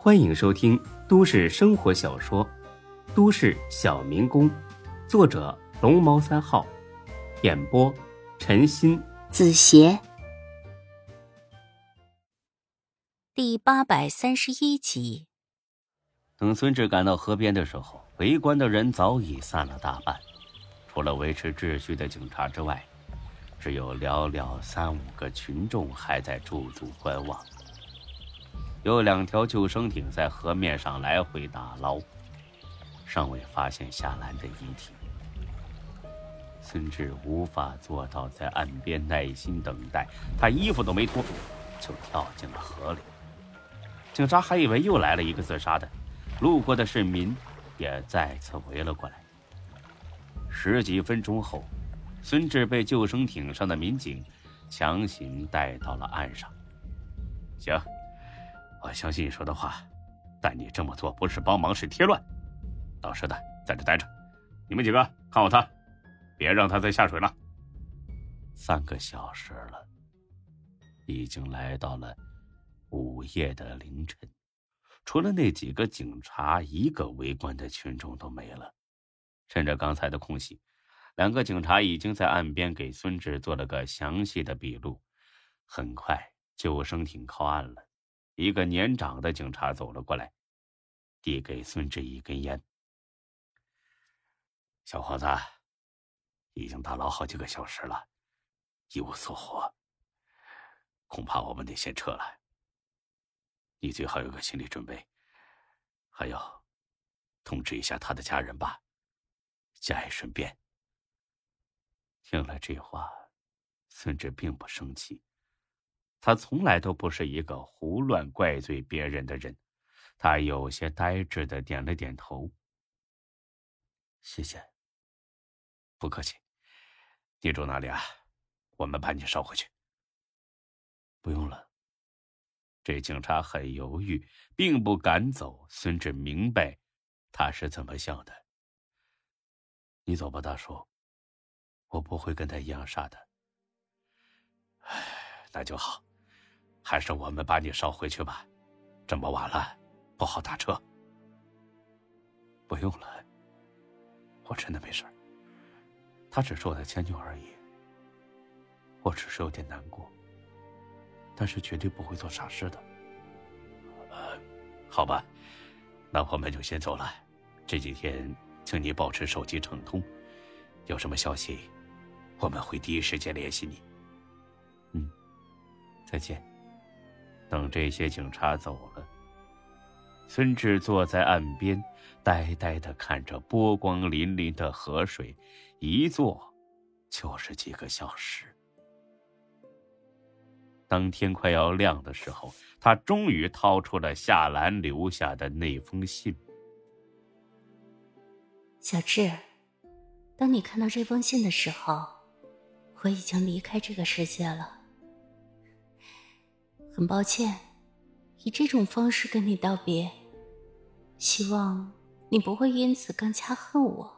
欢迎收听都市生活小说《都市小民工》，作者龙猫三号，演播陈鑫、子邪，第八百三十一集。等孙志赶到河边的时候，围观的人早已散了大半，除了维持秩序的警察之外，只有寥寥三五个群众还在驻足观望。有两条救生艇在河面上来回打捞，尚未发现夏兰的遗体。孙志无法做到在岸边耐心等待，他衣服都没脱，就跳进了河里。警察还以为又来了一个自杀的，路过的市民也再次围了过来。十几分钟后，孙志被救生艇上的民警强行带到了岸上。行。我相信你说的话，但你这么做不是帮忙，是添乱。老实的在这待着，你们几个看好他，别让他再下水了。三个小时了，已经来到了午夜的凌晨，除了那几个警察，一个围观的群众都没了。趁着刚才的空隙，两个警察已经在岸边给孙志做了个详细的笔录。很快，救生艇靠岸了。一个年长的警察走了过来，递给孙志一根烟。小伙子，已经打捞好几个小时了，一无所获，恐怕我们得先撤了。你最好有个心理准备。还有，通知一下他的家人吧，节哀顺变。听了这话，孙志并不生气。他从来都不是一个胡乱怪罪别人的人，他有些呆滞的点了点头。谢谢，不客气。你住哪里啊？我们把你捎回去。不用了。这警察很犹豫，并不敢走。孙志明白他是怎么想的。你走吧，大叔，我不会跟他一样傻的。唉，那就好。还是我们把你捎回去吧，这么晚了，不好打车。不用了，我真的没事。他只是我的前女友而已。我只是有点难过，但是绝对不会做傻事的。呃，好吧，那我们就先走了。这几天，请你保持手机畅通，有什么消息，我们会第一时间联系你。嗯，再见。等这些警察走了，孙志坐在岸边，呆呆的看着波光粼粼的河水，一坐就是几个小时。当天快要亮的时候，他终于掏出了夏兰留下的那封信。小志，当你看到这封信的时候，我已经离开这个世界了。很抱歉，以这种方式跟你道别。希望你不会因此更加恨我。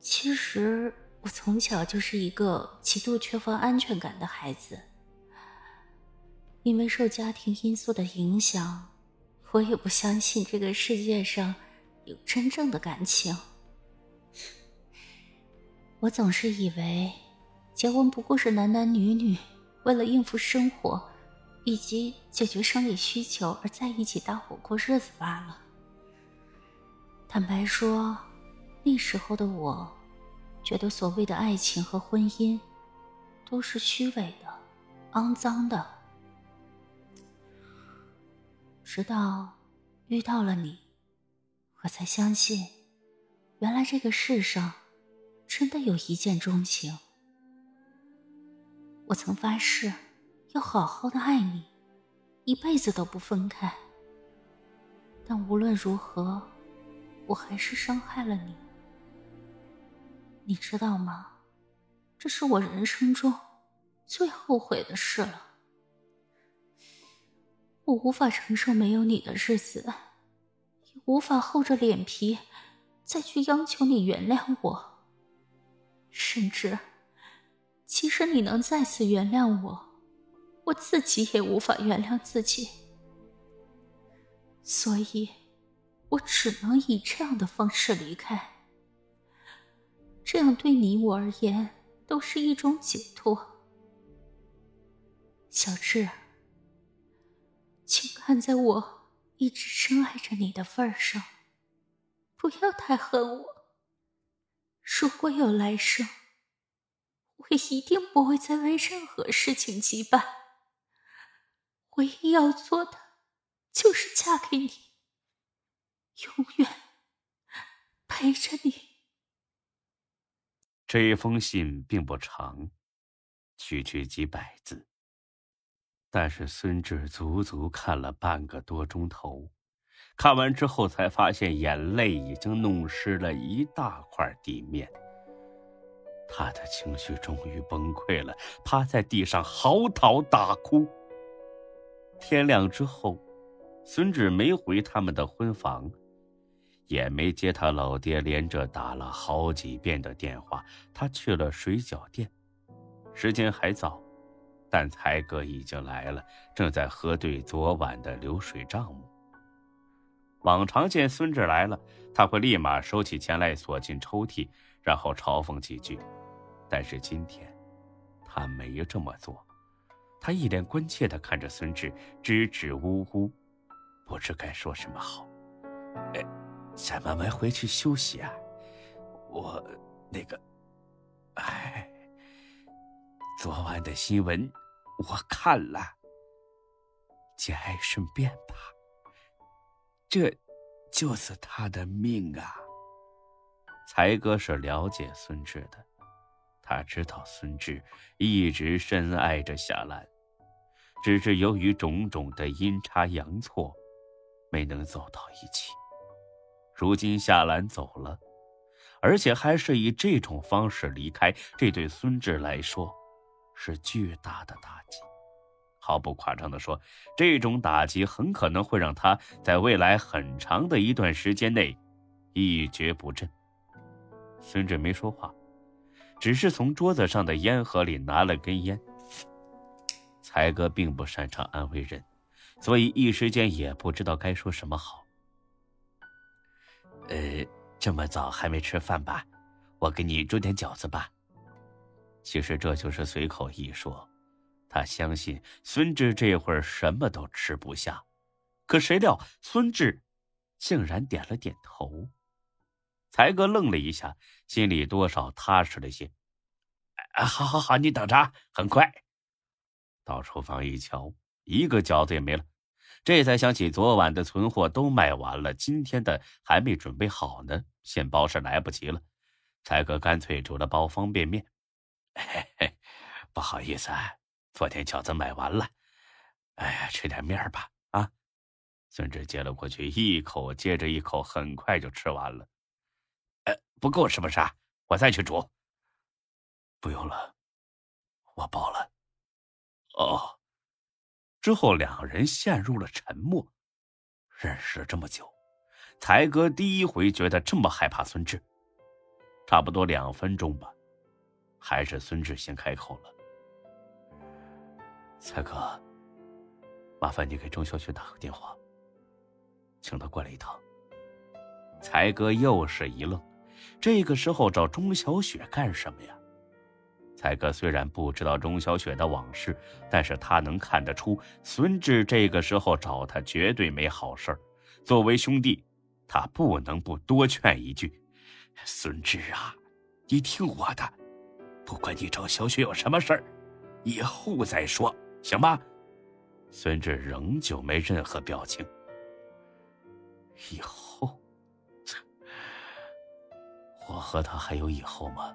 其实我从小就是一个极度缺乏安全感的孩子，因为受家庭因素的影响，我也不相信这个世界上有真正的感情。我总是以为结婚不过是男男女女。为了应付生活，以及解决生理需求而在一起搭伙过日子罢了。坦白说，那时候的我，觉得所谓的爱情和婚姻，都是虚伪的、肮脏的。直到遇到了你，我才相信，原来这个世上，真的有一见钟情。我曾发誓，要好好的爱你，一辈子都不分开。但无论如何，我还是伤害了你。你知道吗？这是我人生中最后悔的事了。我无法承受没有你的日子，也无法厚着脸皮再去央求你原谅我，甚至。其实你能再次原谅我，我自己也无法原谅自己。所以，我只能以这样的方式离开。这样对你我而言都是一种解脱。小智，请看在我一直深爱着你的份上，不要太恨我。如果有来生，我一定不会再为任何事情羁绊。唯一要做的，就是嫁给你，永远陪着你。这一封信并不长，区区几百字，但是孙志足足看了半个多钟头。看完之后，才发现眼泪已经弄湿了一大块地面。他的情绪终于崩溃了，趴在地上嚎啕大哭。天亮之后，孙志没回他们的婚房，也没接他老爹连着打了好几遍的电话。他去了水饺店，时间还早，但才哥已经来了，正在核对昨晚的流水账目。往常见孙志来了，他会立马收起钱来，锁进抽屉，然后嘲讽几句。但是今天，他没有这么做。他一脸关切的看着孙志，支支吾吾，不知该说什么好。哎，想慢慢回去休息啊。我那个，哎，昨晚的新闻我看了，节哀顺变吧。这，就是他的命啊！才哥是了解孙志的，他知道孙志一直深爱着夏兰，只是由于种种的阴差阳错，没能走到一起。如今夏兰走了，而且还是以这种方式离开，这对孙志来说是巨大的打击。毫不夸张地说，这种打击很可能会让他在未来很长的一段时间内一蹶不振。孙志没说话，只是从桌子上的烟盒里拿了根烟。才哥并不擅长安慰人，所以一时间也不知道该说什么好。呃，这么早还没吃饭吧？我给你煮点饺子吧。其实这就是随口一说。他相信孙志这会儿什么都吃不下，可谁料孙志竟然点了点头。才哥愣了一下，心里多少踏实了些。啊，好，好，好，你等着，很快。到厨房一瞧，一个饺子也没了，这才想起昨晚的存货都卖完了，今天的还没准备好呢，现包是来不及了。才哥干脆煮了包方便面。嘿嘿，不好意思。啊。昨天饺子买完了，哎呀，吃点面吧啊！孙志接了过去，一口接着一口，很快就吃完了。不够是不是？我再去煮。不用了，我饱了。哦。之后两人陷入了沉默。认识了这么久，才哥第一回觉得这么害怕孙志。差不多两分钟吧，还是孙志先开口了。才哥，麻烦你给钟小雪打个电话，请她过来一趟。才哥又是一愣，这个时候找钟小雪干什么呀？才哥虽然不知道钟小雪的往事，但是他能看得出孙志这个时候找他绝对没好事作为兄弟，他不能不多劝一句：“孙志啊，你听我的，不管你找小雪有什么事儿，以后再说。”行吧，孙志仍旧没任何表情。以后，我和他还有以后吗？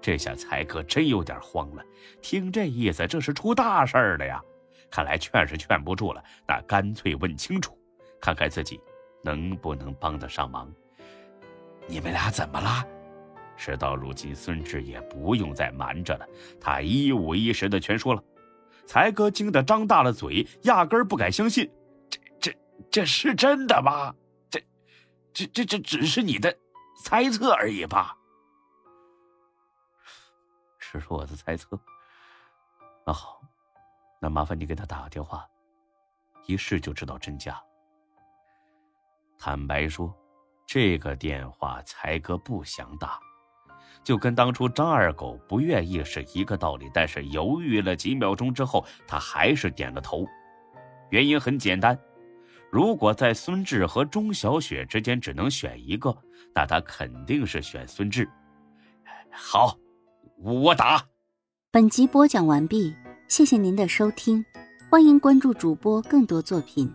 这下才哥真有点慌了。听这意思，这是出大事了呀！看来劝是劝不住了，那干脆问清楚，看看自己能不能帮得上忙。你们俩怎么了？事到如今，孙志也不用再瞒着了，他一五一十的全说了。才哥惊得张大了嘴，压根儿不敢相信，这、这、这是真的吗？这、这、这、这只是你的猜测而已吧？只是我的猜测。那好，那麻烦你给他打个电话，一试就知道真假。坦白说，这个电话才哥不想打，就跟当初张二狗不愿意是一个道理。但是犹豫了几秒钟之后，他还是点了头。原因很简单，如果在孙志和钟小雪之间只能选一个，那他肯定是选孙志。好，我打。本集播讲完毕，谢谢您的收听，欢迎关注主播更多作品。